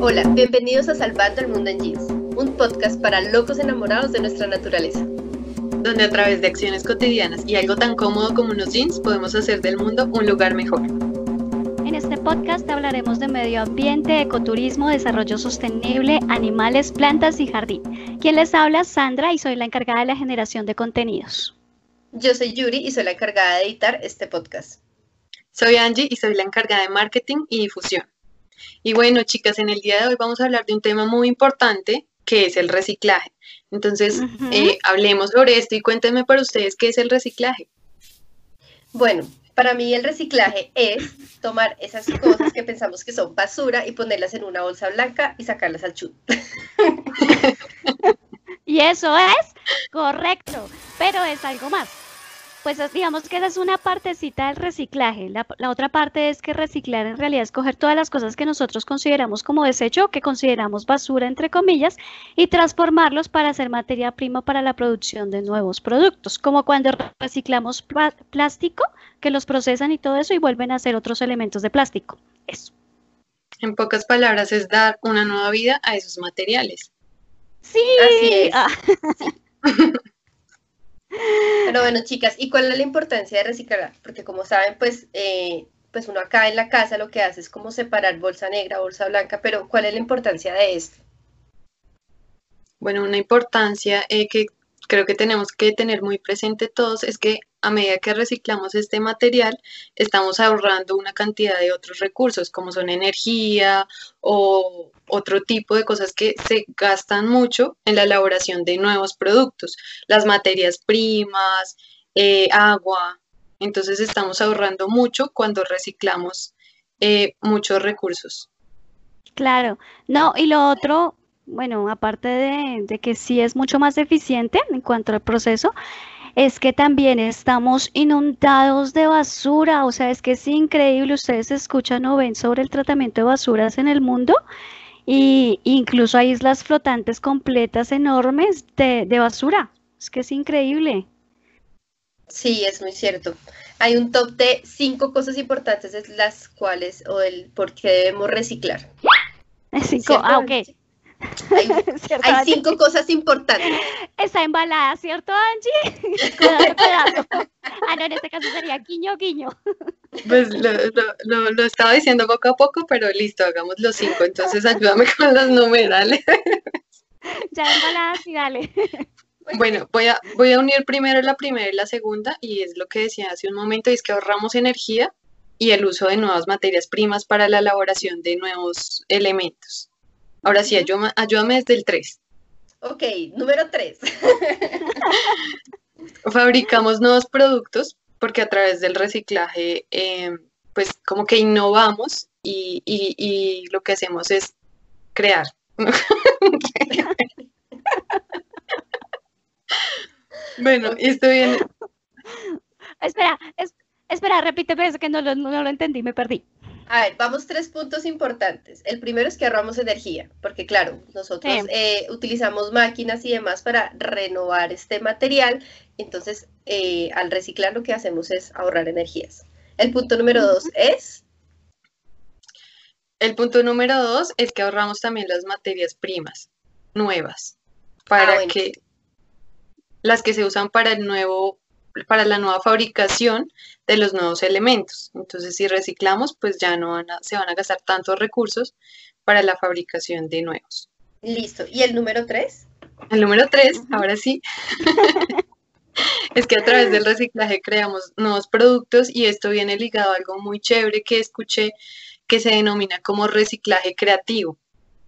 Hola, bienvenidos a Salvando el Mundo en Jeans, un podcast para locos enamorados de nuestra naturaleza. Donde a través de acciones cotidianas y algo tan cómodo como unos jeans podemos hacer del mundo un lugar mejor. En este podcast hablaremos de medio ambiente, ecoturismo, desarrollo sostenible, animales, plantas y jardín. Quien les habla, Sandra, y soy la encargada de la generación de contenidos. Yo soy Yuri y soy la encargada de editar este podcast. Soy Angie y soy la encargada de marketing y difusión. Y bueno, chicas, en el día de hoy vamos a hablar de un tema muy importante que es el reciclaje. Entonces, eh, hablemos sobre esto y cuéntenme para ustedes qué es el reciclaje. Bueno, para mí el reciclaje es tomar esas cosas que pensamos que son basura y ponerlas en una bolsa blanca y sacarlas al chut. y eso es correcto, pero es algo más pues digamos que esa es una partecita del reciclaje. La, otra parte es que reciclar en realidad es coger todas las cosas que nosotros consideramos como desecho, que consideramos basura, entre comillas, y transformarlos para hacer materia prima para la producción de nuevos productos, como cuando reciclamos plástico, que los procesan y todo eso y vuelven a ser otros elementos de plástico. Eso. En pocas palabras, es dar una nueva vida a esos materiales. Sí, así es. Ah. Pero bueno, chicas, ¿y cuál es la importancia de reciclar? Porque como saben, pues, eh, pues uno acá en la casa lo que hace es como separar bolsa negra, bolsa blanca, pero ¿cuál es la importancia de esto? Bueno, una importancia eh, que creo que tenemos que tener muy presente todos es que a medida que reciclamos este material, estamos ahorrando una cantidad de otros recursos, como son energía o otro tipo de cosas que se gastan mucho en la elaboración de nuevos productos, las materias primas, eh, agua. Entonces estamos ahorrando mucho cuando reciclamos eh, muchos recursos. Claro, no, y lo otro, bueno, aparte de, de que sí es mucho más eficiente en cuanto al proceso, es que también estamos inundados de basura, o sea, es que es increíble, ustedes escuchan o ven sobre el tratamiento de basuras en el mundo y incluso hay islas flotantes completas enormes de, basura, es que es increíble. Sí, es muy cierto. Hay un top de cinco cosas importantes de las cuales o el por qué debemos reciclar. Cinco, ah, ok. Hay, cinco cosas importantes. Está embalada, ¿cierto, Angie? cuidado. Ah, no, en este caso sería guiño, guiño. Pues lo, lo, estaba diciendo poco a poco, pero listo, hagamos los cinco. Entonces ayúdame con los numerales. Ya embalada, sí, dale. Bueno, voy a, voy a unir primero la primera y la segunda, y es lo que decía hace un momento, y es que ahorramos energía y el uso de nuevas materias primas para la elaboración de nuevos elementos. Ahora sí, ayúdame, desde el 3. Ok, número 3. Fabricamos nuevos productos porque a través del reciclaje, em, pues como que innovamos y, lo que hacemos es crear. bueno, esto viene. Espera, espera, repíteme, es que no no lo entendí, me perdí. A ver, vamos tres puntos importantes. El primero es que ahorramos energía, porque claro, nosotros eh, utilizamos máquinas y demás para renovar este material, entonces eh, al reciclar lo que hacemos es ahorrar energías. El punto número dos es... El punto número dos es que ahorramos también las materias primas nuevas, para ah, que las que se usan para el nuevo para la nueva fabricación de los nuevos elementos. Entonces, si reciclamos, pues ya no se van a gastar tantos recursos para la fabricación de nuevos. Listo. ¿Y el número tres? El número tres, ahora sí. es que a través del reciclaje creamos nuevos productos y esto viene ligado a algo muy chévere que escuché que se denomina como reciclaje creativo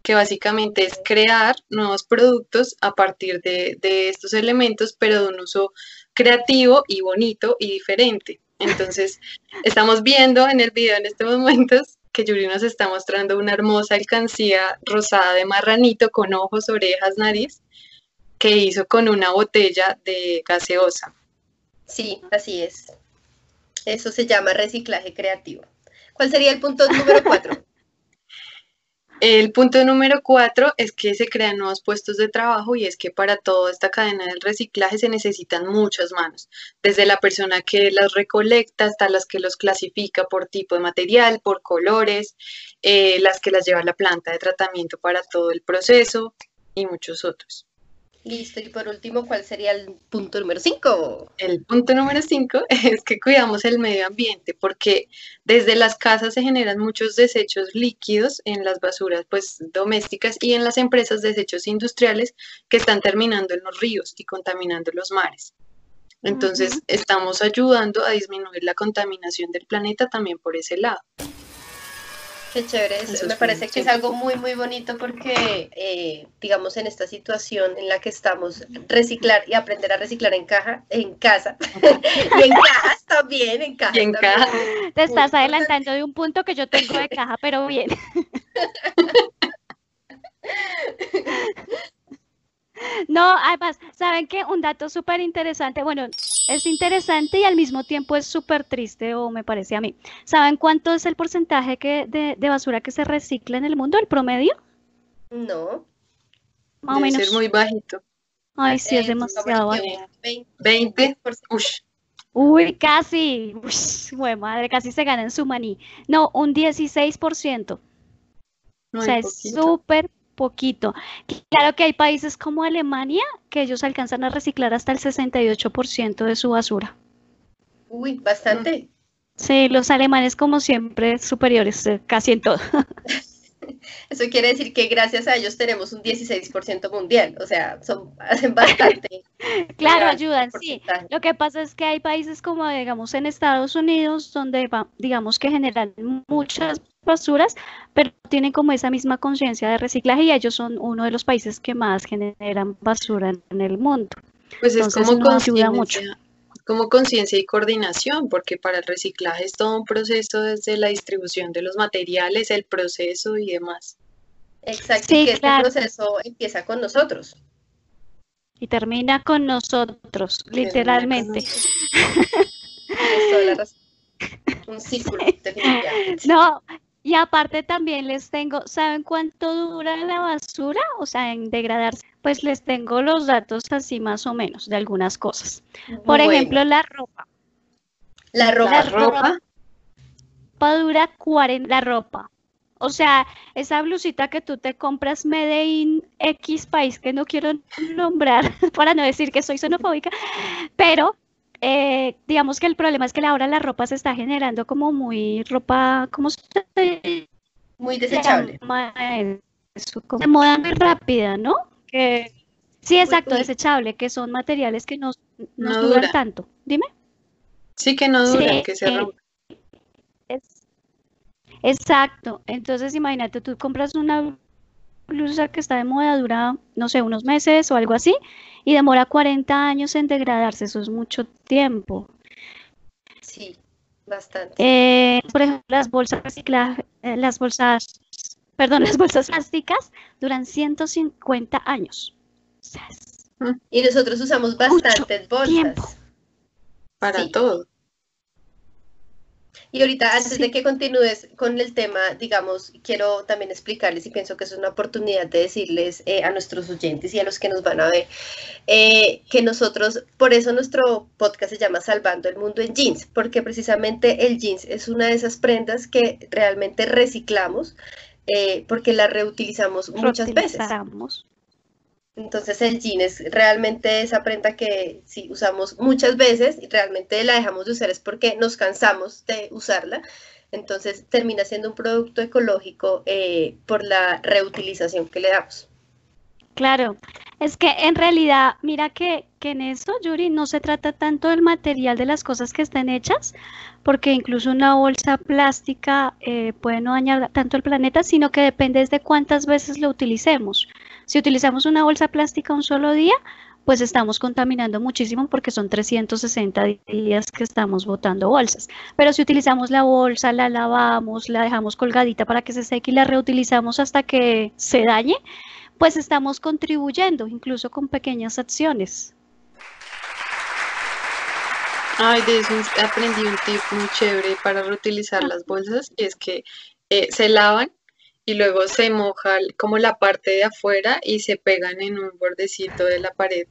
que básicamente es crear nuevos productos a partir de, de, estos elementos, pero de un uso creativo y bonito y diferente. Entonces, estamos viendo en el video en estos momentos que Yuri nos está mostrando una hermosa alcancía rosada de marranito con ojos, orejas, nariz, que hizo con una botella de gaseosa. Sí, así es. Eso se llama reciclaje creativo. ¿Cuál sería el punto número cuatro? El punto número cuatro es que se crean nuevos puestos de trabajo y es que para toda esta cadena del reciclaje se necesitan muchas manos, desde la persona que las recolecta hasta las que los clasifica por tipo de material, por colores, eh, las que las lleva a la planta de tratamiento para todo el proceso y muchos otros. Listo, y por último, ¿cuál sería el punto número 5? El punto número 5 es que cuidamos el medio ambiente, porque desde las casas se generan muchos desechos líquidos en las basuras pues, domésticas y en las empresas desechos industriales que están terminando en los ríos y contaminando los mares. Entonces, estamos ayudando a disminuir la contaminación del planeta también por ese lado. Qué chévere, eso, me parece que es algo muy, muy bonito porque, eh, digamos, en esta situación en la que estamos, reciclar y aprender a reciclar en caja, en casa, y en cajas también, en caja. en caja. Te estás adelantando de un punto que yo tengo de caja, pero bien. No, además, ¿saben qué? Un dato súper interesante, bueno, es interesante y al mismo tiempo es súper triste, o me parece a mí. ¿Saben cuánto es el porcentaje que, de, basura que se recicla en el mundo, el promedio? No. Más o menos. ser muy bajito. Ay, sí, es eh, demasiado bajito. 20. Uy, casi. Uy, madre, casi se gana en su maní. No, un 16%. o sea, es súper poquito. Claro que hay países como Alemania que ellos alcanzan a reciclar hasta el 68% de su basura. Uy, bastante. Sí, los alemanes como siempre superiores eh, casi en todo. Eso quiere decir que gracias a ellos tenemos un 16% mundial, o sea, son, hacen bastante. claro, ayudan, sí. Lo que pasa es que hay países como, digamos, en Estados Unidos, donde, digamos, que generan muchas basuras, pero tienen como esa misma conciencia de reciclaje y ellos son uno de los países que más generan basura en el mundo. Pues es como ayuda mucho como conciencia y coordinación, porque para el reciclaje es todo un proceso desde la distribución de los materiales, el proceso y demás. Exacto, y que este proceso empieza con nosotros. Y termina con nosotros, literalmente. un círculo, No, y aparte también les tengo, ¿saben cuánto dura la basura? O sea, en degradarse. Pues les tengo los datos así más o menos de algunas cosas. Por ejemplo, la ropa. La ropa. La ropa, dura 40, la ropa. O sea, esa blusita que tú te compras Made in X país que no quiero nombrar para no decir que soy xenofóbica, pero eh, digamos que el problema es que ahora la ropa se está generando como muy ropa, ¿cómo se Muy desechable. De moda muy rápida, ¿no? Que, sí, exacto, desechable, que son materiales que no, no, duran tanto. Dime. Sí, que no duran, que se eh, rompen. exacto, entonces imagínate, tú compras una blusa que está de moda, dura, no sé, unos meses o algo así, y demora 40 años en degradarse, eso es mucho tiempo. Sí, bastante. Eh, por ejemplo, las bolsas reciclaje, eh, las bolsas, perdón, las bolsas plásticas duran 150 años. y nosotros usamos bastantes bolsas. Para todo. Y ahorita, antes de que continúes con el tema, digamos, quiero también explicarles y pienso que es una oportunidad de decirles eh, a nuestros oyentes y a los que nos van a ver eh, que nosotros, por eso nuestro podcast se llama Salvando el Mundo en Jeans, porque precisamente el jeans es una de esas prendas que realmente reciclamos eh, porque la reutilizamos muchas veces. Entonces el jean es realmente esa prenda que sí usamos muchas veces y realmente la dejamos de usar es porque nos cansamos de usarla. Entonces termina siendo un producto ecológico eh, por la reutilización que le damos. Claro, es que en realidad, mira que, que, en eso, Yuri, no se trata tanto del material de las cosas que estén hechas, porque incluso una bolsa plástica eh, puede no dañar tanto el planeta, sino que depende de cuántas veces lo utilicemos. Si utilizamos una bolsa plástica un solo día, pues estamos contaminando muchísimo porque son 360 días que estamos botando bolsas. Pero si utilizamos la bolsa, la lavamos, la dejamos colgadita para que se seque y la reutilizamos hasta que se dañe, pues estamos contribuyendo incluso con pequeñas acciones. Ay, de eso aprendí un tip muy chévere para reutilizar las bolsas y es que eh, se lavan y luego se moja como la parte de afuera y se pegan en un bordecito de la pared.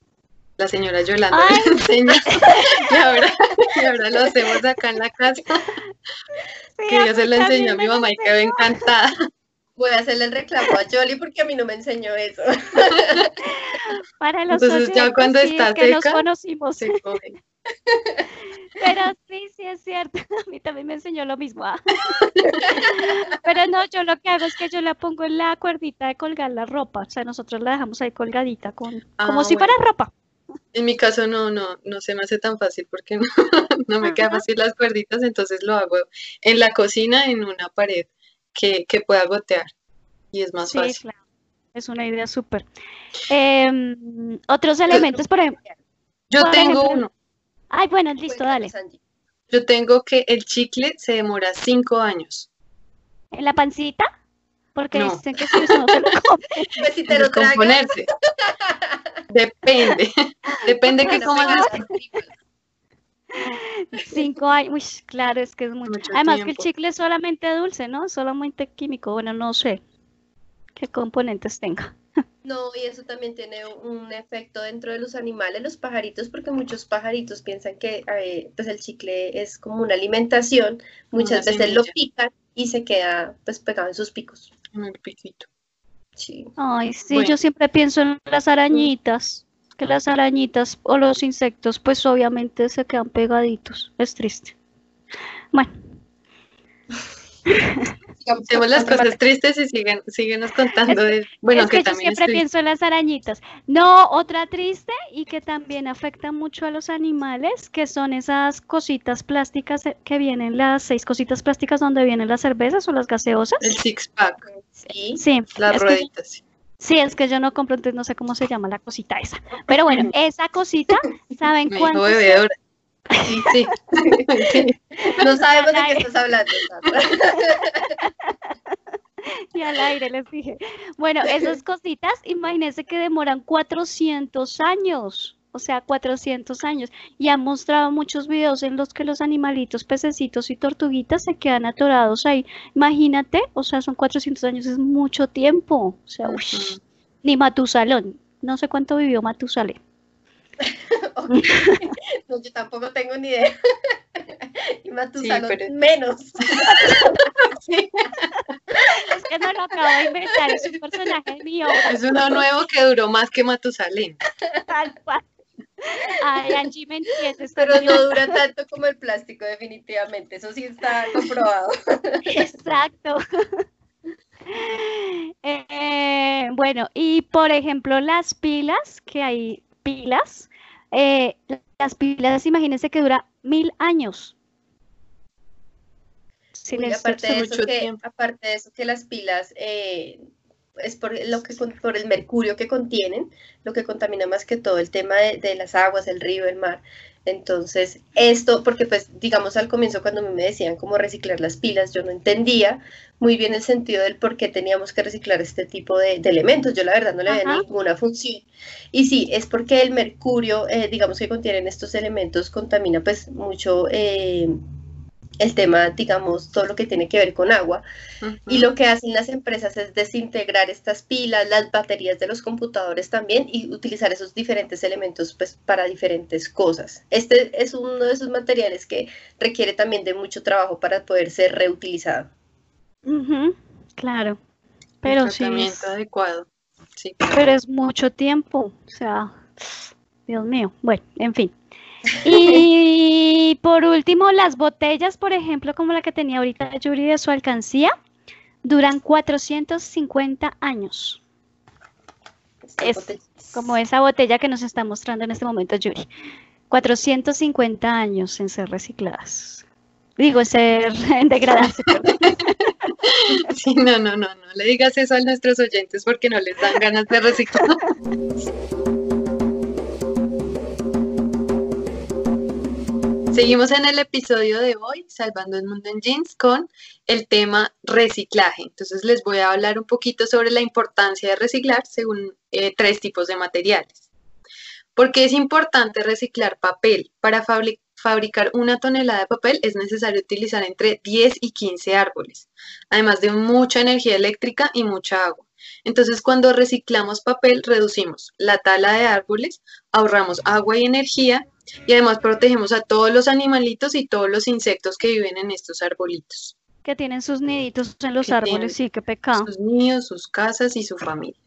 La señora Yolanda me enseña y ahora, y ahora lo hacemos acá en la casa. que yo se lo enseñó a mi mamá y quedó encantada. Voy a hacerle el reclamo a Jolly porque a mí no me enseñó eso. Para los Entonces ya cuando está que nos seca, conocimos. se coge. Pero sí, sí es cierto. A mí también me enseñó lo mismo. ah. Pero no, yo lo que hago es que yo la pongo en la cuerdita de colgar la ropa. O sea, nosotros la dejamos ahí colgadita con, como Ah, si bueno. fuera ropa. En mi caso no, no, no se me hace tan fácil porque no, no me queda Ajá. fácil las cuerditas, entonces lo hago en la cocina, en una pared que, que pueda gotear y es más Sí, fácil. claro. Es una idea súper. Em, otros elementos, por ejemplo. Yo por tengo ejemplo, uno, Ay, bueno, listo, dale. Angie. yo tengo que el chicle se demora cinco años ¿En la pancita? Porque No. dicen que si uno se lo come. Pues si te en lo descomponerse. Depende, depende que coman las. Cinco años. Uy, claro, es que es mucho. Mucho Además que el chicle es solamente dulce, ¿no? Solamente químico. Bueno, no sé qué componentes tenga. No, y eso también tiene un efecto dentro de los animales, los pajaritos, porque muchos pajaritos piensan que eh, pues el chicle es como una alimentación, muchas Una veces lo pican y se queda pues pegado en sus picos. en el piquito. Sí. Ay, sí, Bueno. yo siempre pienso en las arañitas, que las arañitas o los insectos, pues obviamente se quedan pegaditos. Es triste. Bueno, Hacemos las cosas tristes y siguen, síguenos contando de, bueno, es que que yo también siempre estoy- pienso en las arañitas. No, otra triste y que también afecta mucho a los animales, que son esas cositas plásticas eh, que vienen, las seis cositas plásticas donde vienen las cervezas o las gaseosas. el six pack, Sí. Sí, las que- rueditas. sí, es que yo no compro, entonces no sé cómo se llama la cosita esa. Pero bueno, esa cosita, ¿saben cuánto? Sí, sí. sí. No sabemos de qué estás hablando. Y al aire les dije. Bueno, esas cositas, imagínense que demoran 400 años. O sea, 400 años. Y han mostrado muchos videos en los que los animalitos, pececitos y tortuguitas se quedan atorados ahí. Imagínate, o sea, son 400 años, es mucho tiempo. O sea, uy, ni Matusalón. No sé cuánto vivió Matusalén. No, yo tampoco tengo ni idea. Y Matusalón pero- menos. Es que no lo acabo de inventar, es un personaje obra. Es uno nuevo que duró más que Matusalén. Tal cual. Ay, Angie, ¿me entiendes? Pero no dura tanto como el plástico, definitivamente. Eso sí está comprobado. Exacto. Eh, bueno, y por ejemplo, las pilas, que hay pilas, eh, las pilas, imagínense que dura mil años. Les- aparte, de mucho eso que, tiempo. aparte de eso que las pilas eh, es por lo que con- por el mercurio que contienen, lo que contamina más que todo el tema de, de las aguas, el río, el mar. Entonces, esto, porque pues digamos al comienzo cuando me decían cómo reciclar las pilas, yo no entendía muy bien el sentido del por qué teníamos que reciclar este tipo de, de elementos. Yo la verdad no le veía Ajá. ninguna función. Y sí, es porque el mercurio, eh, digamos que contienen estos elementos, contamina pues mucho eh, el tema, digamos, todo lo que tiene que ver con agua. Y lo que hacen las empresas es desintegrar estas pilas, las baterías de los computadores también y utilizar esos diferentes elementos pues, para diferentes cosas. Este es uno de esos materiales que requiere también de mucho trabajo para poder ser reutilizado. Claro, El pero sí, tratamiento es- adecuado. Sí. pero es mucho tiempo, o sea, Dios mío, bueno, en fin. Y por último, las botellas, por ejemplo, como la que tenía ahorita Yuri de su alcancía, duran 450 años. Es como esa botella que nos está mostrando en este momento Yuri. 450 años en ser recicladas. Digo, en ser en degradarse. Sí, no, no, no, no le digas eso a nuestros oyentes porque no les dan ganas de reciclar. Seguimos en el episodio de hoy, Salvando el Mundo en Jeans, con el tema reciclaje. Entonces les voy a hablar un poquito sobre la importancia de reciclar según eh, tres tipos de materiales. ¿Por qué es importante reciclar papel? Para, fabri- fabricar una tonelada de papel es necesario utilizar entre 10 y 15 árboles, además de mucha energía eléctrica y mucha agua. Entonces, cuando reciclamos papel, reducimos la tala de árboles, ahorramos agua y energía y además protegemos a todos los animalitos y todos los insectos que viven en estos arbolitos. Que tienen sus niditos en los árboles, sí, qué pecado. Sus nidos, sus casas y su familia.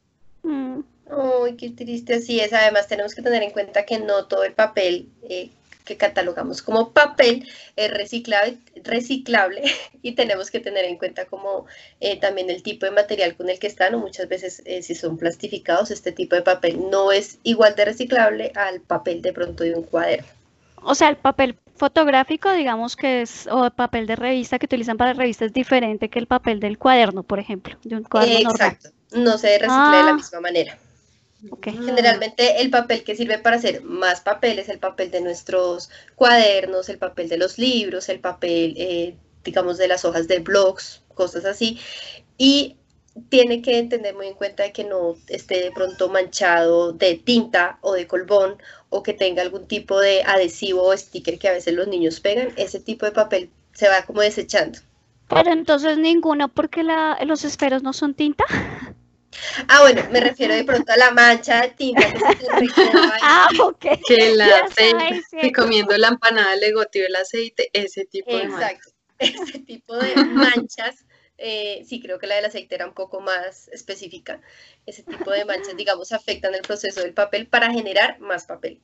Mm. Ay, qué triste, así es. Además, tenemos que tener en cuenta que no todo el papel eh, que catalogamos como papel es reciclable, reciclable y tenemos que tener en cuenta como eh, también el tipo de material con el que están o muchas veces eh, si son plastificados, este tipo de papel no es igual de reciclable al papel de pronto de un cuaderno. O sea, el papel fotográfico, digamos que es, o el papel de revista que utilizan para revistas es diferente que el papel del cuaderno, por ejemplo, de un cuaderno Exacto, no se recicla de la ah. misma manera. Generalmente el papel que sirve para hacer más papeles, el papel de nuestros cuadernos, el papel de los libros, el papel, eh, digamos, de las hojas de blogs, cosas así. Y tiene que tener muy en cuenta que no esté de pronto manchado de tinta o de colbón o que tenga algún tipo de adhesivo o sticker que a veces los niños pegan. Ese tipo de papel se va como desechando. Pero entonces ninguno porque los esferos no son tinta. Ah, bueno, me refiero de pronto a la mancha de tinta que se Ah, ok. Que el aceite, comiendo la empanada le goteó el aceite, ese tipo de ese tipo de manchas. Eh, sí, creo que la del aceite era un poco más específica. Ese tipo de manchas, digamos, afectan el proceso del papel para generar más papel.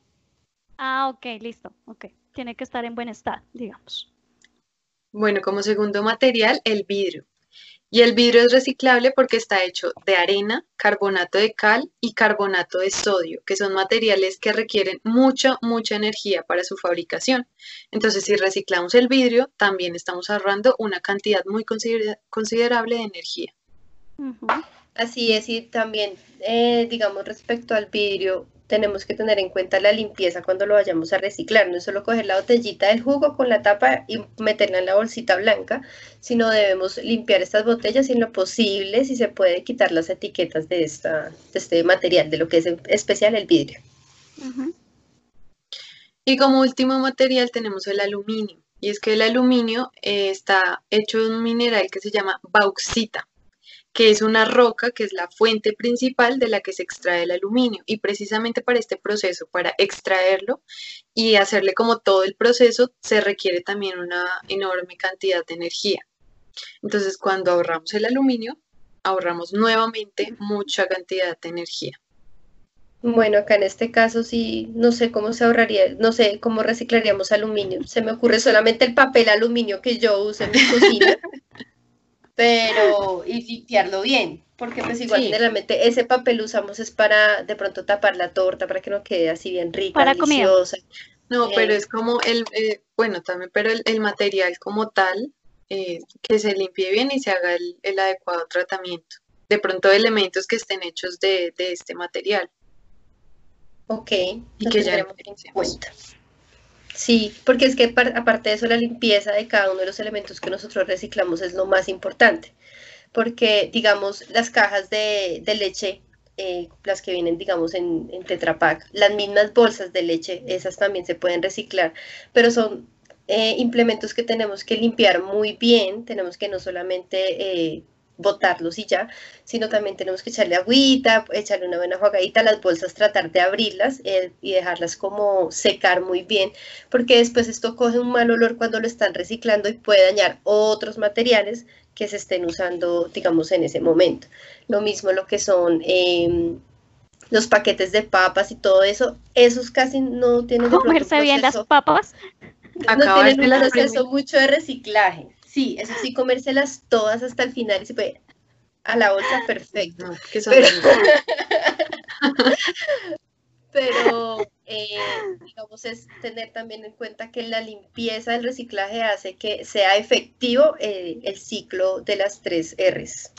Ah, ok, listo. Ok. Tiene que estar en buen estado, digamos. Bueno, como segundo material, el vidrio. Y el vidrio es reciclable porque está hecho de arena, carbonato de cal y carbonato de sodio, que son materiales que requieren mucha, mucha energía para su fabricación. Entonces, si reciclamos el vidrio, también estamos ahorrando una cantidad muy considerable de energía. Así es, y también, eh, digamos, respecto al vidrio, tenemos que tener en cuenta la limpieza cuando lo vayamos a reciclar. No es solo coger la botellita del jugo con la tapa y meterla en la bolsita blanca, sino debemos limpiar estas botellas y en lo posible, si se puede, quitar las etiquetas de, esta, de este material, de lo que es especial el vidrio. Y como último material tenemos el aluminio. Y es que el aluminio eh, está hecho de un mineral que se llama bauxita que es una roca que es la fuente principal de la que se extrae el aluminio. Y precisamente para este proceso, para extraerlo y hacerle como todo el proceso, se requiere también una enorme cantidad de energía. Entonces, cuando ahorramos el aluminio, ahorramos nuevamente mucha cantidad de energía. Bueno, acá en este caso sí, no sé cómo se ahorraría, no sé cómo reciclaríamos aluminio. Se me ocurre solamente el papel aluminio que yo uso en mi cocina. pero y limpiarlo bien, porque pues igual generalmente ese papel usamos es para de pronto tapar la torta para que no quede así bien rica, para deliciosa. No, pero es como el, eh, bueno, también, pero el, material como tal, eh, que se limpie bien y se haga el, adecuado tratamiento. De pronto elementos que estén hechos de, este material. Ok, y que ya en cuenta. Sí, porque es que aparte de eso, la limpieza de cada uno de los elementos que nosotros reciclamos es lo más importante. Porque, digamos, las cajas de, leche, eh, las que vienen, digamos, en, en Tetra Pak, las mismas bolsas de leche, esas también se pueden reciclar, pero son eh, implementos que tenemos que limpiar muy bien, tenemos que no solamente eh, botarlos y ya, sino también tenemos que echarle agüita, echarle una buena jugadita a las bolsas, tratar de abrirlas eh, y dejarlas como secar muy bien, porque después esto coge un mal olor cuando lo están reciclando y puede dañar otros materiales que se estén usando, digamos, en ese momento. Lo mismo lo que son em, los paquetes de papas y todo eso, esos casi no tienen... ¿Comerse bien las papas? No tienen un proceso mucho de reciclaje. Sí, eso sí, comérselas todas hasta el final y se puede a la bolsa perfecto. pero, eh, digamos, es tener también en cuenta que la limpieza del reciclaje hace que sea efectivo eh, el ciclo de las tres R's.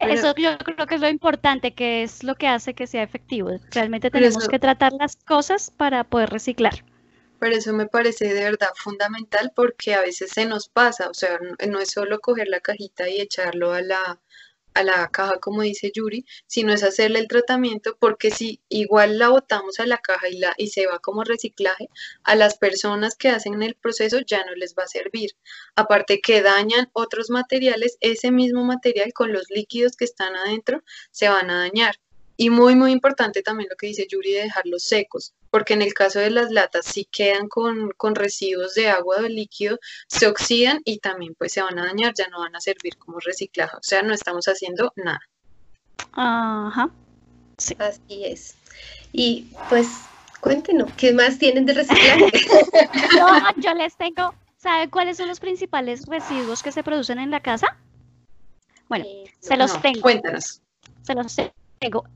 eso yo creo que es lo importante, que es lo que hace que sea efectivo. Realmente tenemos que tratar las cosas para poder reciclar. Pero eso me parece de verdad fundamental porque a veces se nos pasa, o sea, no es solo coger la cajita y echarlo a la, a la caja, como dice Yuri, sino es hacerle el tratamiento, porque si igual la botamos a la caja y, la, y se va como reciclaje, a las personas que hacen el proceso ya no les va a servir. Aparte que dañan otros materiales, ese mismo material con los líquidos que están adentro se van a dañar. Y muy, muy importante también lo que dice Yuri de dejarlos secos, porque en el caso de las latas, si quedan con, con residuos de agua o de líquido, se oxidan y también pues se van a dañar, ya no van a servir como reciclaje. O sea, no estamos haciendo nada. Ajá. Sí. Así es. Y pues cuéntenos, ¿qué más tienen de reciclaje? yo les tengo, ¿saben cuáles son los principales residuos que se producen en la casa? Bueno, eh, se los tengo. Cuéntanos. Se los tengo.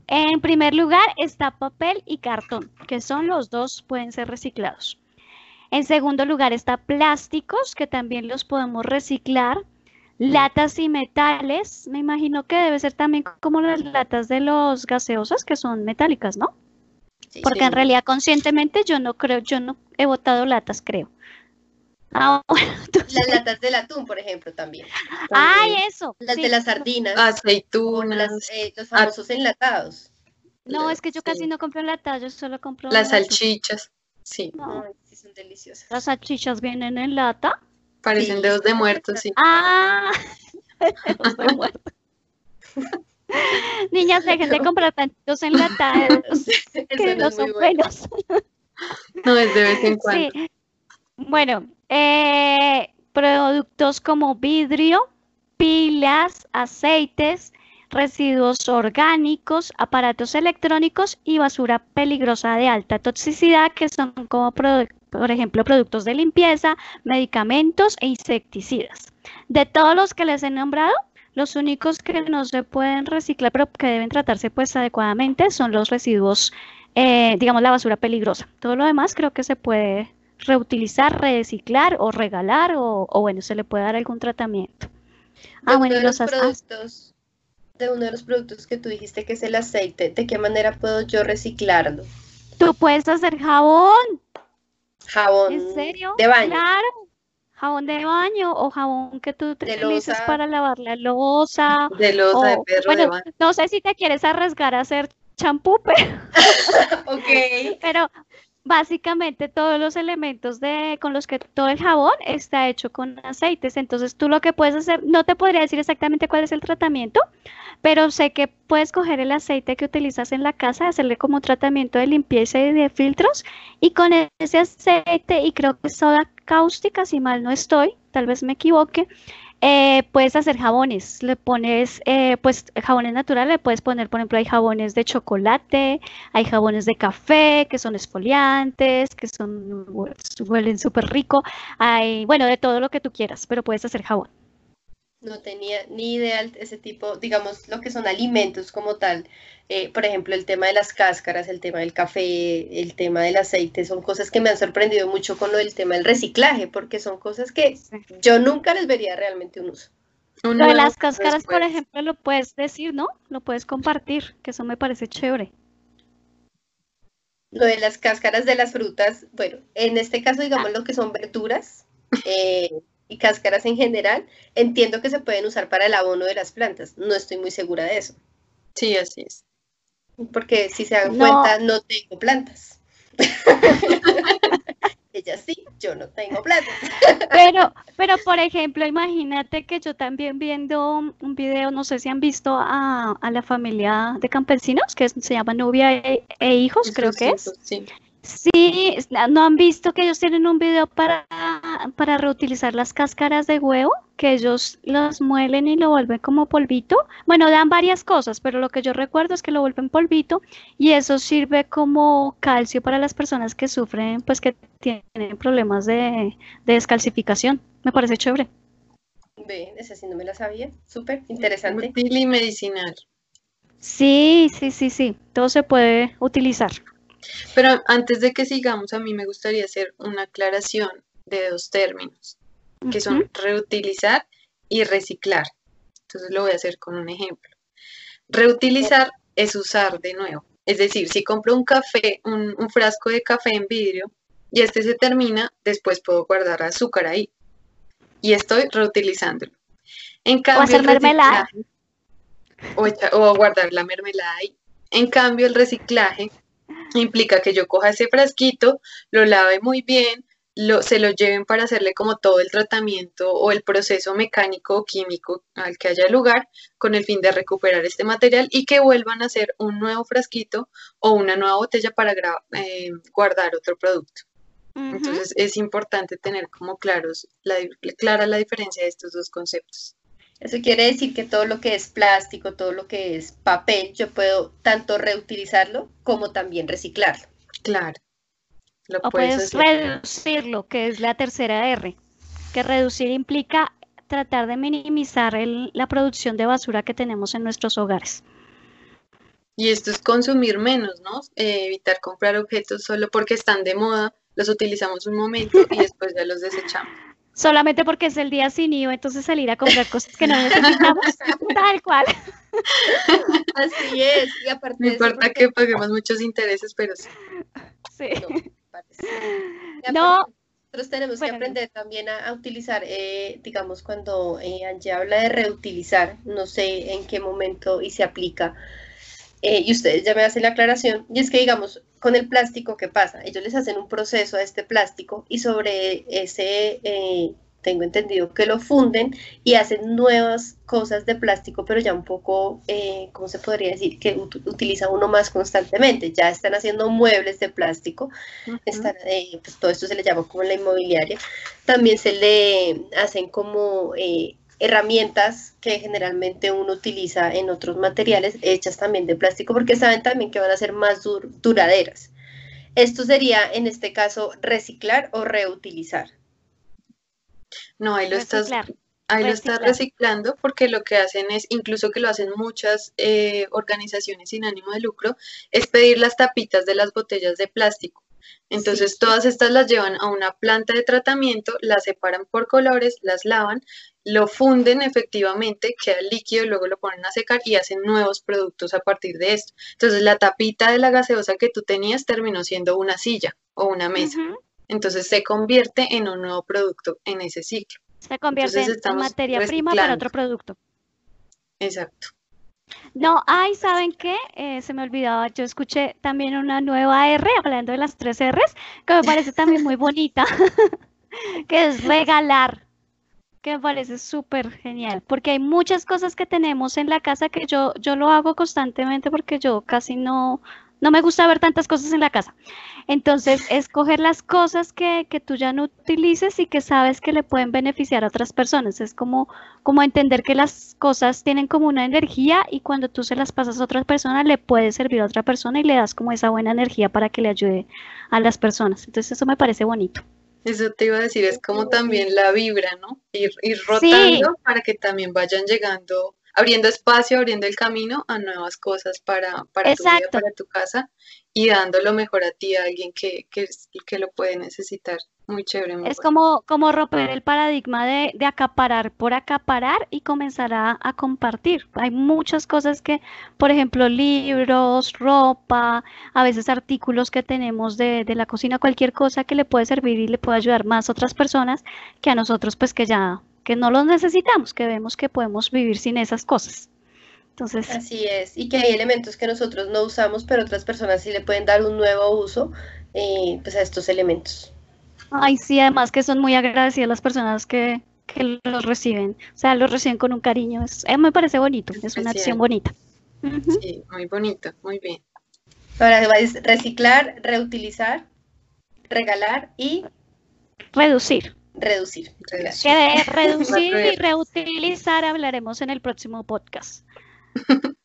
En primer lugar está papel y cartón, que son los dos, pueden ser reciclados. En segundo lugar está plásticos, que también los podemos reciclar. Latas y metales, me imagino que debe ser también como las latas de los gaseosas, que son metálicas, ¿no? Porque en realidad conscientemente yo no creo, yo no he botado latas, creo. Ah, las latas del atún, por ejemplo, también. Ay, eso. Las de las sardinas. Aceitunas. Eh, los famosos enlatados. No, es que yo casi no compro enlatados, yo solo compro. Las salchichas, sí. No. sí, son deliciosas. Las salchichas vienen en lata. Parecen dedos de muertos, sí. Ah, dedos de muertos. Niñas, dejen de comprar tantos enlatados. que no, son buenos. no, es de vez en cuando. Sí. Bueno, eh, productos como vidrio, pilas, aceites, residuos orgánicos, aparatos electrónicos y basura peligrosa de alta toxicidad, que son como, por ejemplo, productos de limpieza, medicamentos e insecticidas. De todos los que les he nombrado, los únicos que no se pueden reciclar, pero que deben tratarse pues adecuadamente, son los residuos, eh, digamos, la basura peligrosa. Todo lo demás creo que se puede reutilizar, reciclar o regalar o, bueno, se le puede dar algún tratamiento. Ah, bueno, los, productos, de uno de los productos que tú dijiste que es el aceite, ¿de qué manera puedo yo reciclarlo? Tú puedes hacer jabón. Jabón. ¿En serio? De baño. Claro. Jabón de baño o jabón que tú utilizas para lavar la losa. De losa, de perro, bueno, de baño. No sé si te quieres arriesgar a hacer champú, pero... ok. Pero básicamente todos los elementos de, con los que todo el jabón está hecho con aceites. Entonces tú lo que puedes hacer, no te podría decir exactamente cuál es el tratamiento, pero sé que puedes coger el aceite que utilizas en la casa, hacerle como tratamiento de limpieza y de filtros y con ese aceite y creo que soda cáustica, si mal no estoy, tal vez me equivoque, eh, puedes hacer jabones, le pones, eh, pues jabones naturales, le puedes poner, por ejemplo, hay jabones de chocolate, hay jabones de café que son esfoliantes, que son, huelen súper rico, hay, bueno, de todo lo que tú quieras, pero puedes hacer jabón. No tenía ni idea ese tipo, digamos, lo que son alimentos como tal. Eh, por ejemplo, el tema de las cáscaras, el tema del café, el tema del aceite, son cosas que me han sorprendido mucho con lo del tema del reciclaje, porque son cosas que yo nunca les vería realmente un uso. lo de las cáscaras, por ejemplo, lo puedes decir, ¿no? Lo puedes compartir, que eso me parece chévere. Lo de las cáscaras de las frutas, bueno, en este caso, digamos, lo que son verduras, eh, y cáscaras en general, entiendo que se pueden usar para el abono de las plantas. No estoy muy segura de eso. Sí, así es. Porque si se dan cuenta, no tengo plantas. Ella sí, yo no tengo plantas. pero, pero por ejemplo, imagínate que yo también viendo un video, no sé si han visto a, la familia de campesinos, que se llama Nubia e, e Hijos, creo que es. Sí. Sí, ¿no han visto que ellos tienen un video para, para reutilizar las cáscaras de huevo? Que ellos las muelen y lo vuelven como polvito. Bueno, dan varias cosas, pero lo que yo recuerdo es que lo vuelven polvito y eso sirve como calcio para las personas que sufren, pues que tienen problemas de, descalcificación. Me parece chévere. Ve, esa sí no me la sabía. Súper interesante. Útil y medicinal. Sí, sí, sí, sí. Todo se puede utilizar. Pero antes de que sigamos, a mí me gustaría hacer una aclaración de dos términos, que son reutilizar y reciclar. Entonces lo voy a hacer con un ejemplo. Reutilizar es usar de nuevo. Es decir, si compro un café, un, frasco de café en vidrio y este se termina, después puedo guardar azúcar ahí. Y estoy reutilizándolo. En cambio, o hacer mermelada. o, o guardar la mermelada ahí. En cambio, el reciclaje implica que yo coja ese frasquito, lo lave muy bien, lo, se lo lleven para hacerle como todo el tratamiento o el proceso mecánico o químico al que haya lugar con el fin de recuperar este material y que vuelvan a hacer un nuevo frasquito o una nueva botella para eh, guardar otro producto. Entonces es importante tener como claros la, clara la diferencia de estos dos conceptos. Eso quiere decir que todo lo que es plástico, todo lo que es papel, yo puedo tanto reutilizarlo como también reciclarlo. Claro. Lo o puedes, reducirlo, que es la tercera R, que reducir implica tratar de minimizar la producción de basura que tenemos en nuestros hogares. Y esto es consumir menos, ¿no? Eh, evitar comprar objetos solo porque están de moda, los utilizamos un momento y después ya los desechamos. Solamente porque es el día sin IVA, entonces salir a comprar cosas que no necesitamos, tal cual. Así es, y aparte No importa que paguemos muchos intereses, pero sí. Sí. No. Nosotros tenemos que aprender también a, utilizar, eh, digamos, cuando eh, Angie habla de reutilizar, no sé en qué momento y se aplica, eh, y ustedes ya me hacen la aclaración, y es que, digamos, con el plástico, ¿qué pasa? Ellos les hacen un proceso a este plástico y sobre ese tengo entendido que lo funden y hacen nuevas cosas de plástico, pero ya un poco, eh, ¿cómo se podría decir? Que utiliza uno más constantemente. Ya están haciendo muebles de plástico, eh, pues todo esto se le llama como la inmobiliaria. También se le hacen como eh, herramientas que generalmente uno utiliza en otros materiales, hechas también de plástico, porque saben también que van a ser más duraderas. Esto sería, en este caso, reciclar o reutilizar. No, ahí lo estás, ahí lo estás reciclando porque lo que hacen es, incluso que lo hacen muchas eh, organizaciones sin ánimo de lucro, es pedir las tapitas de las botellas de plástico. Entonces todas estas las llevan a una planta de tratamiento, las separan por colores, las lavan, lo funden efectivamente, queda líquido, luego lo ponen a secar y hacen nuevos productos a partir de esto. Entonces la tapita de la gaseosa que tú tenías terminó siendo una silla o una mesa entonces se convierte en un nuevo producto en ese ciclo. Se convierte en materia prima para otro producto. Exacto. No, ay, ¿saben qué? Eh, se me olvidaba, yo escuché también una nueva R, hablando de las tres R's, que me parece también muy bonita, que es regalar, que me parece súper genial, porque hay muchas cosas que tenemos en la casa que yo, yo lo hago constantemente porque yo casi no, no me gusta ver tantas cosas en la casa. Entonces, escoger las cosas que, que, tú ya no utilices y que sabes que le pueden beneficiar a otras personas. Es como, como entender que las cosas tienen como una energía y cuando tú se las pasas a otra persona, le puede servir a otra persona y le das como esa buena energía para que le ayude a las personas. Entonces, eso me parece bonito. Eso te iba a decir, es como también la vibra, ¿no? Ir, ir rotando para que también vayan llegando abriendo espacio, abriendo el camino a nuevas cosas para, para tu vida, para tu casa y dando lo mejor a ti, a alguien que, que, que lo puede necesitar. Muy chévere. es como, como romper el paradigma de, de acaparar por acaparar y comenzar a, a, compartir. Hay muchas cosas que, por ejemplo, libros, ropa, a veces artículos que tenemos de, de la cocina, cualquier cosa que le puede servir y le puede ayudar más a otras personas que a nosotros, pues que ya que no los necesitamos, que vemos que podemos vivir sin esas cosas. Entonces, Así es, y que hay elementos que nosotros no usamos, pero otras personas sí le pueden dar un nuevo uso eh, pues a estos elementos. Ay, sí, además que son muy agradecidas las personas que, que los reciben, o sea, los reciben con un cariño, es, eh, me parece bonito, es una acción bonita. Sí, muy bonito, muy bien. Ahora es reciclar, reutilizar, regalar y reducir reducir. Que de reducir y reutilizar hablaremos en el próximo podcast.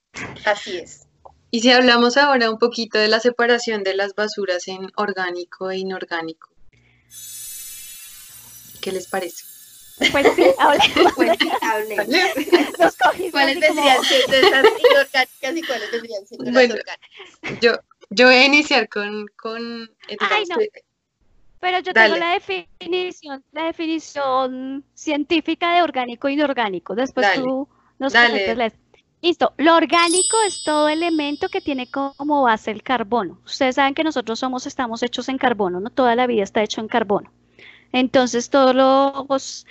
Así es. Y si hablamos ahora un poquito de la separación de las basuras en orgánico e inorgánico. ¿Qué les parece? Pues sí, hablemos. Pues, ¿Cuáles vendrían siendo esas inorgánicas y cuáles vendrían siendo bueno, las orgánicas? Yo, yo voy a iniciar con, con Ay, no. Pero yo tengo la definición, la definición científica de orgánico e inorgánico. Después tú nos Dale. Listo. Lo orgánico es todo elemento que tiene como base el carbono. Ustedes saben que nosotros somos, estamos hechos en carbono, ¿no? Toda la vida está hecho en carbono. Entonces, todos los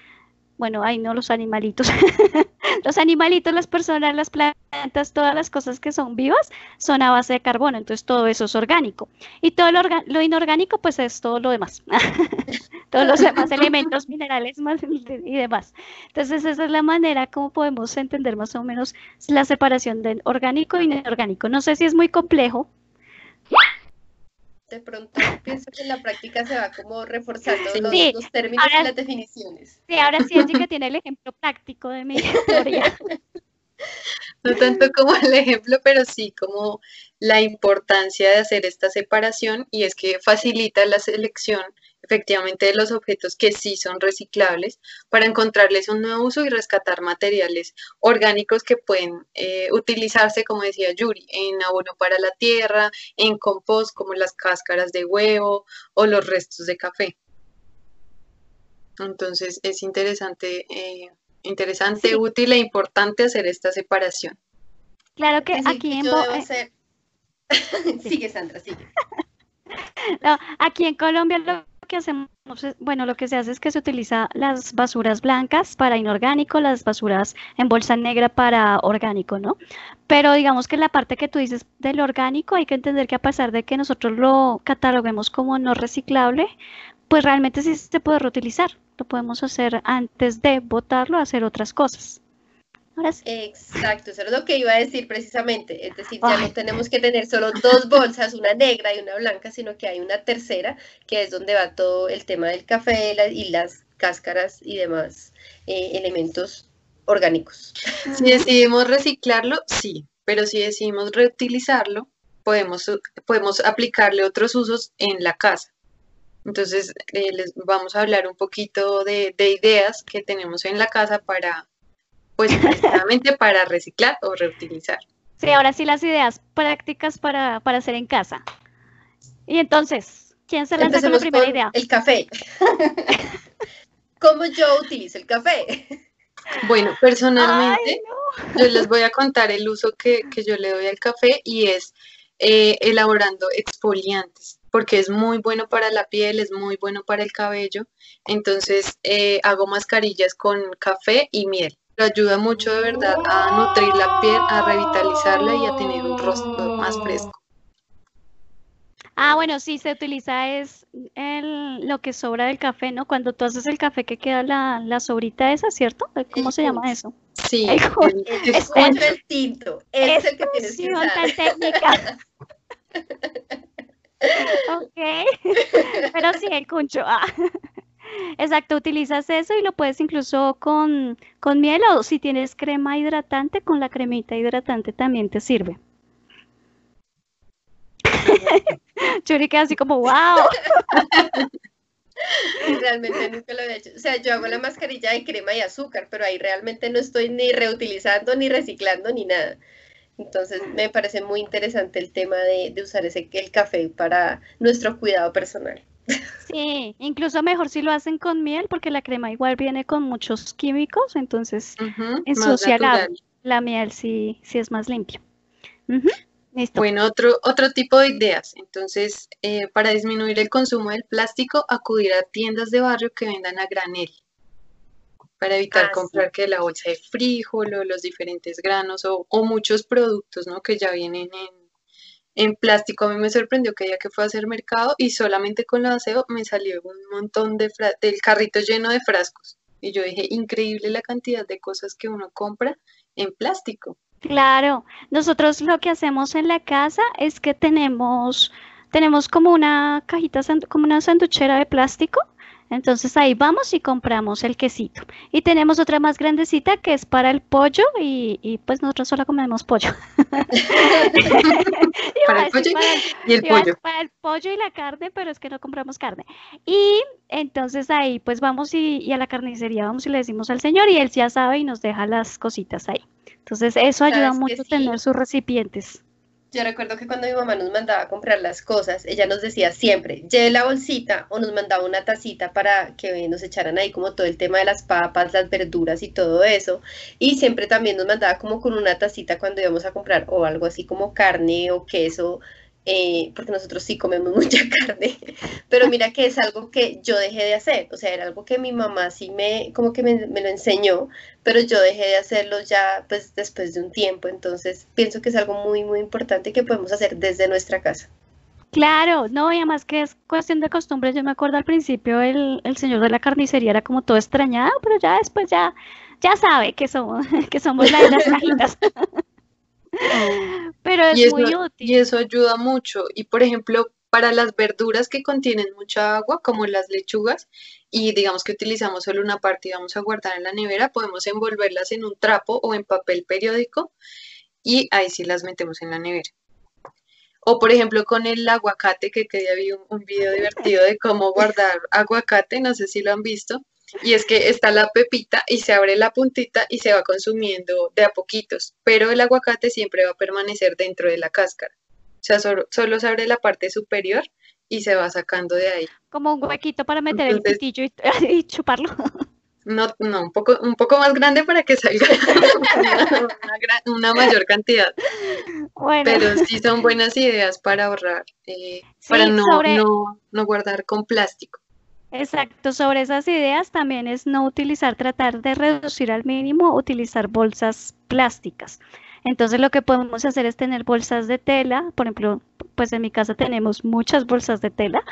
bueno, ay no, los animalitos, los animalitos, las personas, las plantas, todas las cosas que son vivas son a base de carbono, entonces todo eso es orgánico. Y todo lo, lo inorgánico, pues es todo lo demás, todos los demás elementos minerales y demás. Entonces esa es la manera como podemos entender más o menos la separación de orgánico y inorgánico. No sé si es muy complejo, de pronto pienso que en la práctica se va como reforzando los, términos y las definiciones. Sí, ahora sí que tiene el ejemplo práctico de mi historia. No tanto como el ejemplo, pero sí como la importancia de hacer esta separación y es que facilita la selección efectivamente de los objetos que sí son reciclables para encontrarles un nuevo uso y rescatar materiales orgánicos que pueden eh, utilizarse, como decía Yuri, en abono para la tierra, en compost como las cáscaras de huevo o los restos de café. Entonces es interesante, eh, interesante, útil e importante hacer esta separación. Claro que aquí en... Eh, sigue Sandra, sigue. aquí en Colombia lo que hacemos, bueno, lo que se hace es que se utiliza las basuras blancas para inorgánico, las basuras en bolsa negra para orgánico, ¿no? Pero digamos que la parte que tú dices del orgánico hay que entender que a pesar de que nosotros lo cataloguemos como no reciclable, pues realmente sí se puede reutilizar. Lo podemos hacer antes de botarlo, hacer otras cosas. Exacto, eso es lo que iba a decir precisamente. Es decir, ya no tenemos que tener solo dos bolsas, una negra y una blanca, sino que hay una tercera, que es donde va todo el tema del café y las cáscaras y demás eh, elementos orgánicos. Si decidimos reciclarlo, sí, pero si decidimos reutilizarlo, podemos, podemos aplicarle otros usos en la casa. Entonces, eh, les vamos a hablar un poquito de, de ideas que tenemos en la casa para pues precisamente para reciclar o reutilizar. Sí, ahora sí las ideas prácticas para, hacer en casa. Y entonces, ¿quién se lanza con la primera idea? El café. ¿Cómo yo utilizo el café? Bueno, personalmente, yo les voy a contar el uso que, yo le doy al café y es eh, elaborando exfoliantes, porque es muy bueno para la piel, es muy bueno para el cabello. Entonces, eh, hago mascarillas con café y miel ayuda mucho de verdad a nutrir la piel, a revitalizarla y a tener un rostro más fresco. Ah, bueno, sí, se utiliza es el, lo que sobra del café, ¿no? Cuando tú haces el café que queda la, la sobrita esa, ¿cierto? ¿Cómo se llama eso? Sí. El, el, el, el tinto. Es, el que tienes que usar. técnica. ok. Pero sí, el cuncho. Ah. Exacto, utilizas eso y lo puedes incluso con, con miel o si tienes crema hidratante, con la cremita hidratante también te sirve. Churi queda así como, wow. Realmente nunca lo había hecho. O sea, yo hago la mascarilla de crema y azúcar, pero ahí realmente no estoy ni reutilizando, ni reciclando, ni nada. Entonces me parece muy interesante el tema de, de usar ese, el café para nuestro cuidado personal. Sí, incluso mejor si lo hacen con miel porque la crema igual viene con muchos químicos, entonces ensucia la, miel sí, sí es más limpia. Bueno, otro, otro tipo de ideas. Entonces, eh, para disminuir el consumo del plástico, acudir a tiendas de barrio que vendan a granel para evitar ah, comprar que la bolsa de frijol o los diferentes granos o, o, muchos productos ¿no? que ya vienen en, en plástico. A mí me sorprendió que día que fue a hacer mercado y solamente con el aseo me salió un montón de del carrito lleno de frascos. Y yo dije, increíble la cantidad de cosas que uno compra en plástico. Claro, nosotros lo que hacemos en la casa es que tenemos, tenemos como una cajita, como una sanduchera de plástico entonces ahí vamos y compramos el quesito. Y tenemos otra más grandecita que es para el pollo y, pues nosotros solo comemos pollo. para el pollo y el pollo. Para el pollo y la carne, pero es que no compramos carne. Y entonces ahí pues vamos y, a la carnicería vamos y le decimos al señor y él ya sabe y nos deja las cositas ahí. Entonces eso ayuda mucho a tener sus recipientes. Yo recuerdo que cuando mi mamá nos mandaba a comprar las cosas, ella nos decía siempre, lleve la bolsita o nos mandaba una tacita para que nos echaran ahí como todo el tema de las papas, las verduras y todo eso. Y siempre también nos mandaba como con una tacita cuando íbamos a comprar o algo así como carne o queso eh, porque nosotros sí comemos mucha carne, pero mira que es algo que yo dejé de hacer, o sea, era algo que mi mamá sí me, como que me, me lo enseñó, pero yo dejé de hacerlo ya pues después de un tiempo, entonces pienso que es algo muy, muy importante que podemos hacer desde nuestra casa. Claro, no, y además que es cuestión de costumbre. Yo me acuerdo al principio el, el señor de la carnicería era como todo extrañado, pero ya después ya, ya sabe que somos, que somos la de las cajitas. pero es y muy eso, útil. y eso ayuda mucho. Y por ejemplo, para las verduras que contienen mucha agua, como las lechugas, y digamos que utilizamos solo una parte y vamos a guardar en la nevera, podemos envolverlas en un trapo o en papel periódico y ahí sí las metemos en la nevera. O por ejemplo con el aguacate, que que vi un, un video divertido de cómo guardar aguacate, no sé si lo han visto, y es que está la pepita y se abre la puntita y se va consumiendo de a poquitos, pero el aguacate siempre va a permanecer dentro de la cáscara. O sea, solo, solo se abre la parte superior y se va sacando de ahí. Como un huequito para meter el pitillo y, y chuparlo. No, no, un poco, un poco más grande para que salga una, una gran- una mayor cantidad. Bueno, Pero sí son buenas ideas para ahorrar, eh, para no, sobre- no, no guardar con plástico. Exacto. Sobre esas ideas también es no utilizar, tratar de reducir al mínimo utilizar bolsas plásticas. Entonces lo que podemos hacer es tener bolsas de tela. Por ejemplo, pues en mi casa tenemos muchas bolsas de tela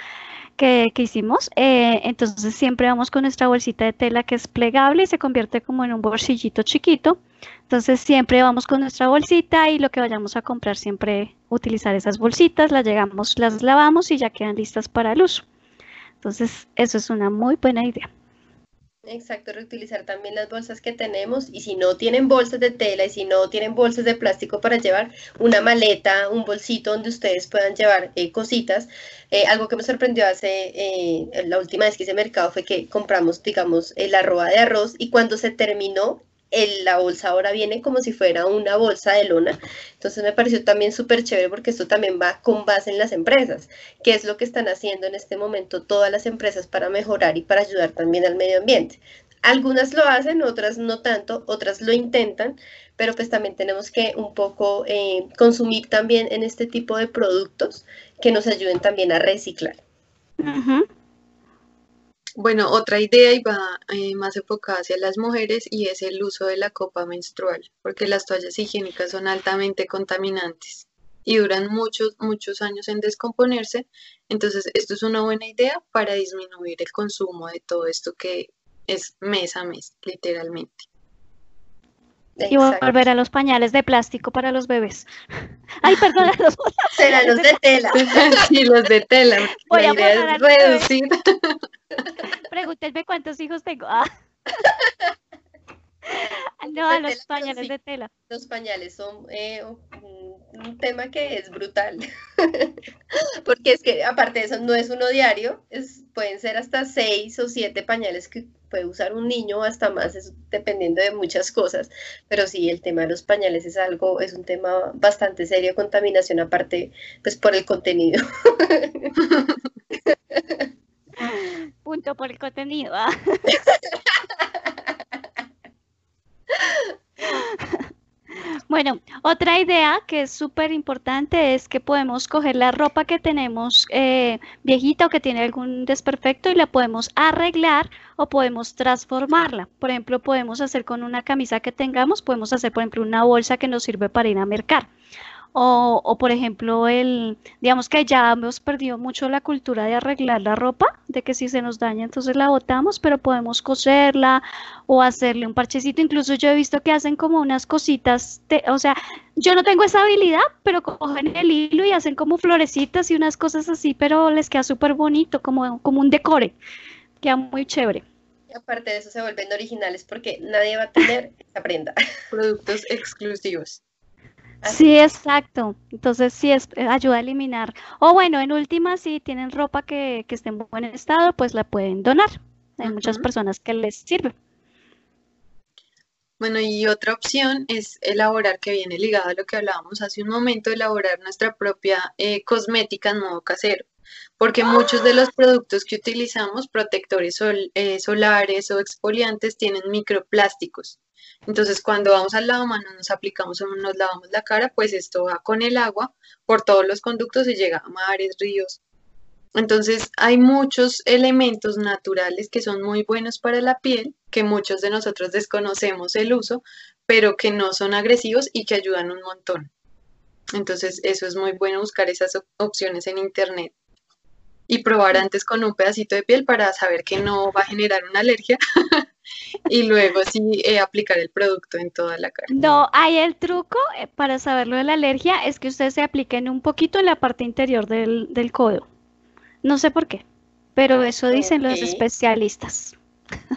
que, que hicimos. eh, entonces siempre vamos con nuestra bolsita de tela que es plegable y se convierte como en un bolsillito chiquito. Entonces siempre vamos con nuestra bolsita y lo que vayamos a comprar siempre utilizar esas bolsitas, las llegamos, las lavamos y ya quedan listas para el uso. Entonces eso es una muy buena idea. Exacto, reutilizar también las bolsas que tenemos y si no tienen bolsas de tela y si no tienen bolsas de plástico para llevar, una maleta, un bolsito donde ustedes puedan llevar eh, cositas. Eh, algo que me sorprendió hace eh, la última vez que hice mercado fue que compramos, digamos, la roba de arroz y cuando se terminó, el- la bolsa ahora viene como si fuera una bolsa de lona. Entonces me pareció también súper chévere porque esto también va con base en las empresas, que es lo que están haciendo en este momento todas las empresas para mejorar y para ayudar también al medio ambiente. Algunas lo hacen, otras no tanto, otras lo intentan, pero pues también tenemos que un poco eh, consumir también en este tipo de productos que nos ayuden también a reciclar. Bueno, otra idea y va eh, más enfocada hacia las mujeres y es el uso de la copa menstrual, porque las toallas higiénicas son altamente contaminantes y duran muchos, muchos años en descomponerse. Entonces, esto es una buena idea para disminuir el consumo de todo esto que es mes a mes, literalmente. Y volver a los pañales de plástico para los bebés. Ay, perdón, a los Serán los de tela. Sí, los de tela. Voy La a idea es reducir. Pregúntenme cuántos hijos tengo. Ah. No, a los pañales sí. de tela. Los pañales son eh, un tema que es brutal, porque es que aparte de eso no es uno diario, es, pueden ser hasta seis o siete pañales que puede usar un niño o hasta más, es dependiendo de muchas cosas, pero sí, el tema de los pañales es algo, es un tema bastante serio, de contaminación aparte, pues por el contenido. Punto por el contenido. ah. Bueno, otra idea que es súper importante es que podemos coger la ropa que tenemos eh, viejita o que tiene algún desperfecto y la podemos arreglar o podemos transformarla. Por ejemplo, podemos hacer con una camisa que tengamos, podemos hacer, por ejemplo, una bolsa que nos sirve para ir a mercar. O, o, por ejemplo, el, digamos que ya hemos perdido mucho la cultura de arreglar la ropa, de que si se nos daña entonces la botamos, pero podemos coserla o hacerle un parchecito. Incluso yo he visto que hacen como unas cositas, de- o sea, yo no tengo esa habilidad, pero cogen el hilo y hacen como florecitas y unas cosas así, pero les queda súper bonito, como, como un decore. Queda muy chévere. Y aparte de eso se vuelven originales porque nadie va a tener esa prenda. Productos exclusivos. Sí, exacto. Entonces sí es, eh, ayuda a eliminar. O bueno, en última, si tienen ropa que, que esté en buen estado, pues la pueden donar. Hay muchas personas que les sirve. Bueno, y otra opción es elaborar, que viene ligado a lo que hablábamos hace un momento, elaborar nuestra propia eh, cosmética en modo casero, porque muchos de los productos que utilizamos, protectores sol- eh, solares o exfoliantes, tienen microplásticos. Entonces, cuando vamos al lavamanos, nos aplicamos o nos lavamos la cara, pues esto va con el agua por todos los conductos y llega a mares, ríos. Entonces, hay muchos elementos naturales que son muy buenos para la piel, que muchos de nosotros desconocemos el uso, pero que no son agresivos y que ayudan un montón. Entonces, eso es muy bueno buscar esas opciones en internet y probar antes con un pedacito de piel para saber que no va a generar una alergia y luego sí eh, aplicar el producto en toda la cara. No, hay el truco eh, para saberlo de la alergia es que ustedes se apliquen un poquito en la parte interior del, del codo. No sé por qué, pero eso dicen los especialistas.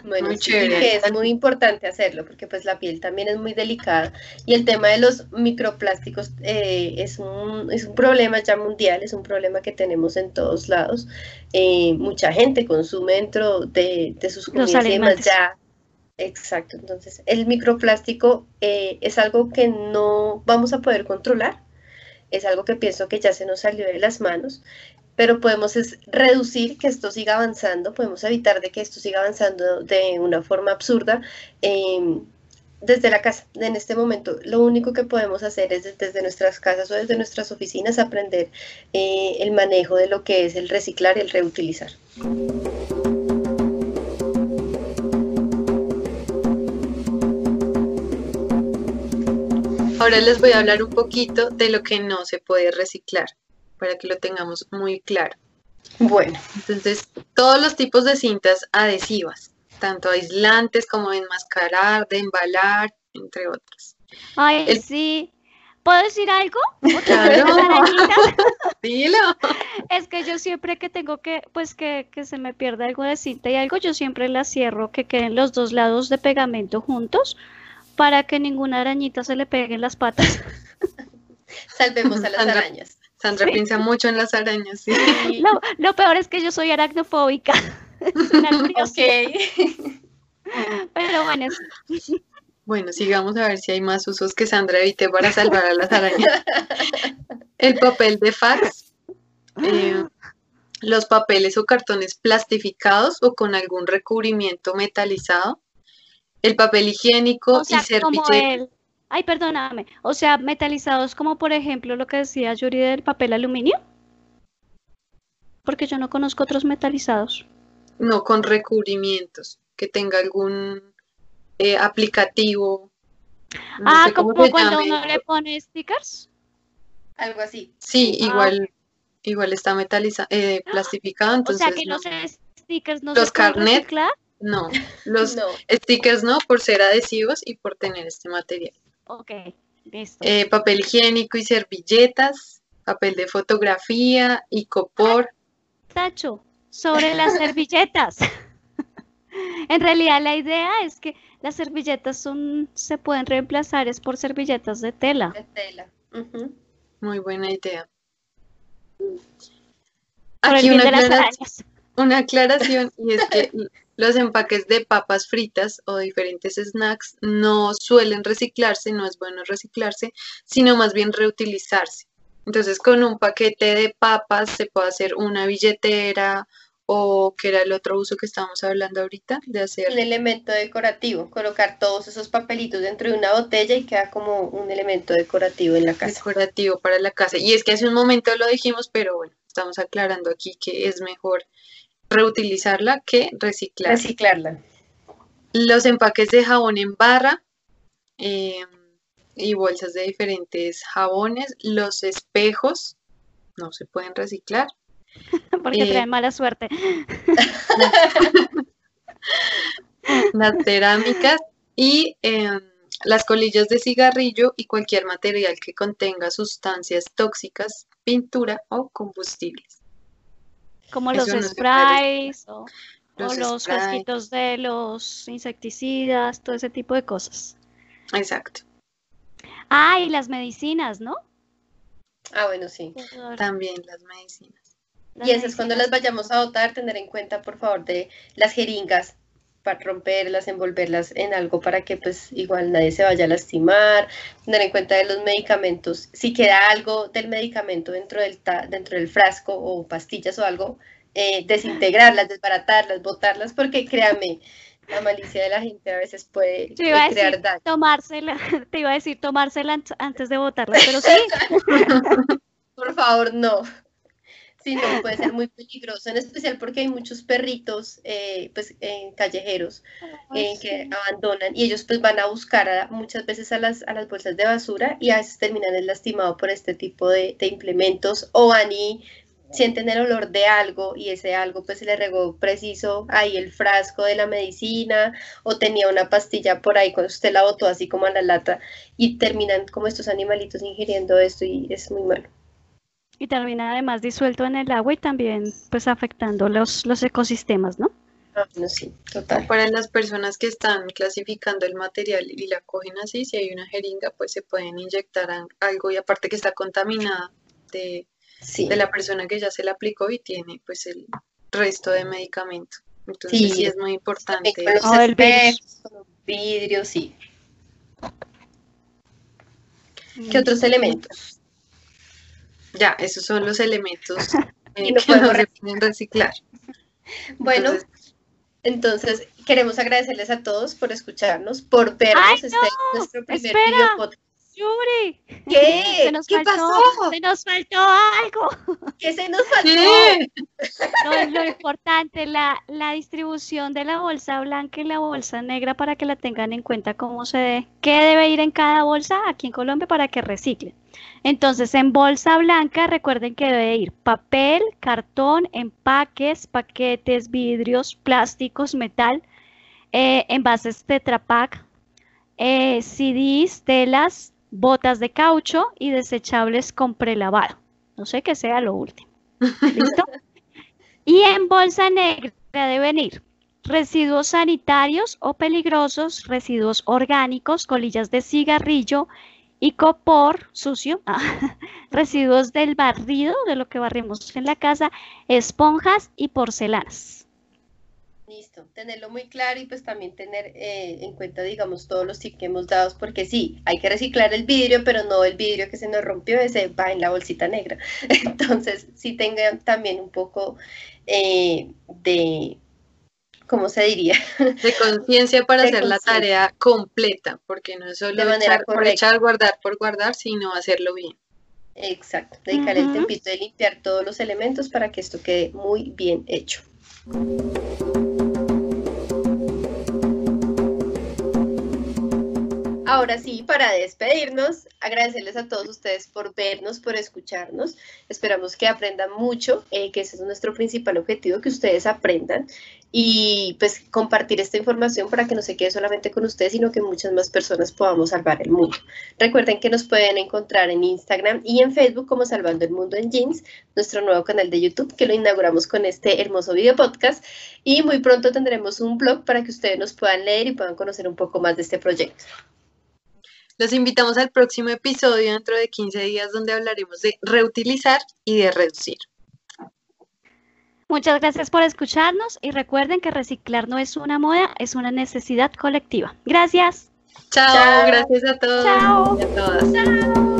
Bueno, sí, que es muy importante hacerlo porque pues la piel también es muy delicada. Y el tema de los microplásticos eh, es, un, es un problema ya mundial, es un problema que tenemos en todos lados. Eh, mucha gente consume dentro de, sus comidas ya. Exacto, entonces el microplástico eh, es algo que no vamos a poder controlar, es algo que pienso que ya se nos salió de las manos pero podemos reducir que esto siga avanzando, podemos evitar de que esto siga avanzando de una forma absurda. Em, desde la casa, en este momento, lo único que podemos hacer es desde nuestras casas o desde nuestras oficinas aprender eh, el manejo de lo que es el reciclar y el reutilizar. Ahora les voy a hablar un poquito de lo que no se puede reciclar para que lo tengamos muy claro. Bueno, entonces todos los tipos de cintas adhesivas, tanto aislantes como de enmascarar, de embalar, entre otras. Ay, sí. ¿Puedo decir algo? Claro. Dilo. Es que yo siempre que tengo que, pues que, que se me pierde algo de cinta y algo, yo siempre la cierro, que queden los dos lados de pegamento juntos para que ninguna arañita se le pegue en las patas. Salvemos a las arañas. Sandra piensa mucho en las arañas, sí. Lo, peor es que yo soy aracnofóbica. ok. Pero bueno. Bueno, sigamos a ver si hay más usos que Sandra evite para salvar a las arañas. El papel de fax. Eh, los papeles o cartones plastificados o con algún recubrimiento metalizado. El papel higiénico y servilletas. Ay, perdóname. O sea, metalizados como por ejemplo lo que decía Yuri del papel aluminio. Porque yo no conozco otros metalizados. No, con recubrimientos, que tenga algún eh, aplicativo. ah, como cuando uno le pone stickers. Algo así. Sí, ah, igual, igual está metalizado, eh, plastificado. Entonces, o sea que los stickers no los se carnet, No, los stickers no, por ser adhesivos y por tener este material. Ok, listo. Eh, papel higiénico y servilletas, papel de fotografía y copor. Tacho, sobre las servilletas. en realidad la idea es que las servilletas son, se pueden reemplazar es por servilletas de tela. De tela. Muy buena idea. Aquí una, una aclaración y es que los empaques de papas fritas o diferentes snacks no suelen reciclarse, no es bueno reciclarse, sino más bien reutilizarse. Entonces con un paquete de papas se puede hacer una billetera o que era el otro uso que estábamos hablando ahorita de hacer. Un elemento decorativo, colocar todos esos papelitos dentro de una botella y queda como un elemento decorativo en la casa. Decorativo para la casa. Y es que hace un momento lo dijimos, pero bueno, estamos aclarando aquí que es mejor reutilizarla que reciclarla. Reciclarla. Los empaques de jabón en barra em, y bolsas de diferentes jabones, los espejos no se pueden reciclar. Porque traen eh, mala suerte. las cerámicas y em, las colillas de cigarrillo y cualquier material que contenga sustancias tóxicas, pintura o combustibles. Como los sprays o los, frasquitos de los insecticidas, todo ese tipo de cosas. Exacto. Ah, y las medicinas, ¿no? Ah, bueno, sí. También las medicinas. y esas cuando las vayamos a botar, tener en cuenta, por favor, de las jeringas para romperlas, envolverlas en algo para que pues igual nadie se vaya a lastimar, tener en cuenta de los medicamentos, si queda algo del medicamento dentro del, dentro del frasco o pastillas o algo, eh, desintegrarlas, desbaratarlas, botarlas, porque créanme, la malicia de la gente a veces puede crear daño. Tomársela, te iba a decir tomársela antes de botarla, pero sí. Por favor, no. Sí, no, puede ser muy peligroso, en especial porque hay muchos perritos, eh, pues, en callejeros eh, que abandonan y ellos pues van a buscar muchas veces a las, a las bolsas de basura y a veces terminan lastimados por este tipo de, de implementos o van y sienten el olor de algo y ese algo pues se le regó preciso ahí el frasco de la medicina o tenía una pastilla por ahí cuando usted la botó así como a la lata y terminan como estos animalitos ingiriendo esto y es muy malo. Y termina además disuelto en el agua y también pues afectando los, los ecosistemas, ¿no? Ah, sí, total. Para las personas que están clasificando el material y la cogen así, si hay una jeringa, pues se pueden inyectar algo y aparte que está contaminada de de la persona que ya se la aplicó y tiene pues el resto de medicamento. Entonces sí, es muy importante. Con el vidrio, sí. ¿Qué mm. otros elementos? Ya, esos son los elementos eh, que no se pueden reciclar. Bueno, entonces, queremos agradecerles a todos por escucharnos, por vernos. este es nuestro primer video podcast Yuri. ¿Qué? Se nos ¿Qué faltó, pasó? Se nos faltó algo. ¿Qué se nos faltó? No, es lo importante, la, la distribución de la bolsa blanca y la bolsa negra para que la tengan en cuenta cómo se debe, qué debe ir en cada bolsa aquí en Colombia para que reciclen. Entonces, en bolsa blanca, recuerden que debe ir papel, cartón, empaques, paquetes, vidrios, plásticos, metal, eh, envases Tetra Pak, eh, CDs, telas, botas de caucho y desechables con prelavado. No sé qué sea lo último. ¿Listo? y en bolsa negra deben ir residuos sanitarios o peligrosos, residuos orgánicos, colillas de cigarrillo y copor sucio, ah, residuos del barrido, de lo que barrimos en la casa, esponjas y porcelanas. Listo, tenerlo muy claro y pues también tener eh, en cuenta, digamos, todos los tips que hemos dado, porque sí, hay que reciclar el vidrio, pero no el vidrio que se nos rompió, ese va en la bolsita negra. Entonces, sí tengan también un poco eh, de, ¿cómo se diría? De conciencia para hacer la tarea completa, porque no es solo echar, por echar, guardar por guardar, sino hacerlo bien. Exacto, dedicar el tempito de limpiar todos los elementos para que esto quede muy bien hecho. Ahora sí, para despedirnos, agradecerles a todos ustedes por vernos, por escucharnos. Esperamos que aprendan mucho, eh, que ese es nuestro principal objetivo, que ustedes aprendan y pues compartir esta información para que no se quede solamente con ustedes, sino que muchas más personas podamos salvar el mundo. Recuerden que nos pueden encontrar en Instagram y en Facebook como Salvando el Mundo en Jeans, nuestro nuevo canal de YouTube que lo inauguramos con este hermoso video podcast y muy pronto tendremos un blog para que ustedes nos puedan leer y puedan conocer un poco más de este proyecto. Los invitamos al próximo episodio dentro de 15 días donde hablaremos de reutilizar y de reducir. Muchas gracias por escucharnos y recuerden que reciclar no es una moda, es una necesidad colectiva. Gracias. Chao, gracias a todos. Chao. Y a todas. Chao.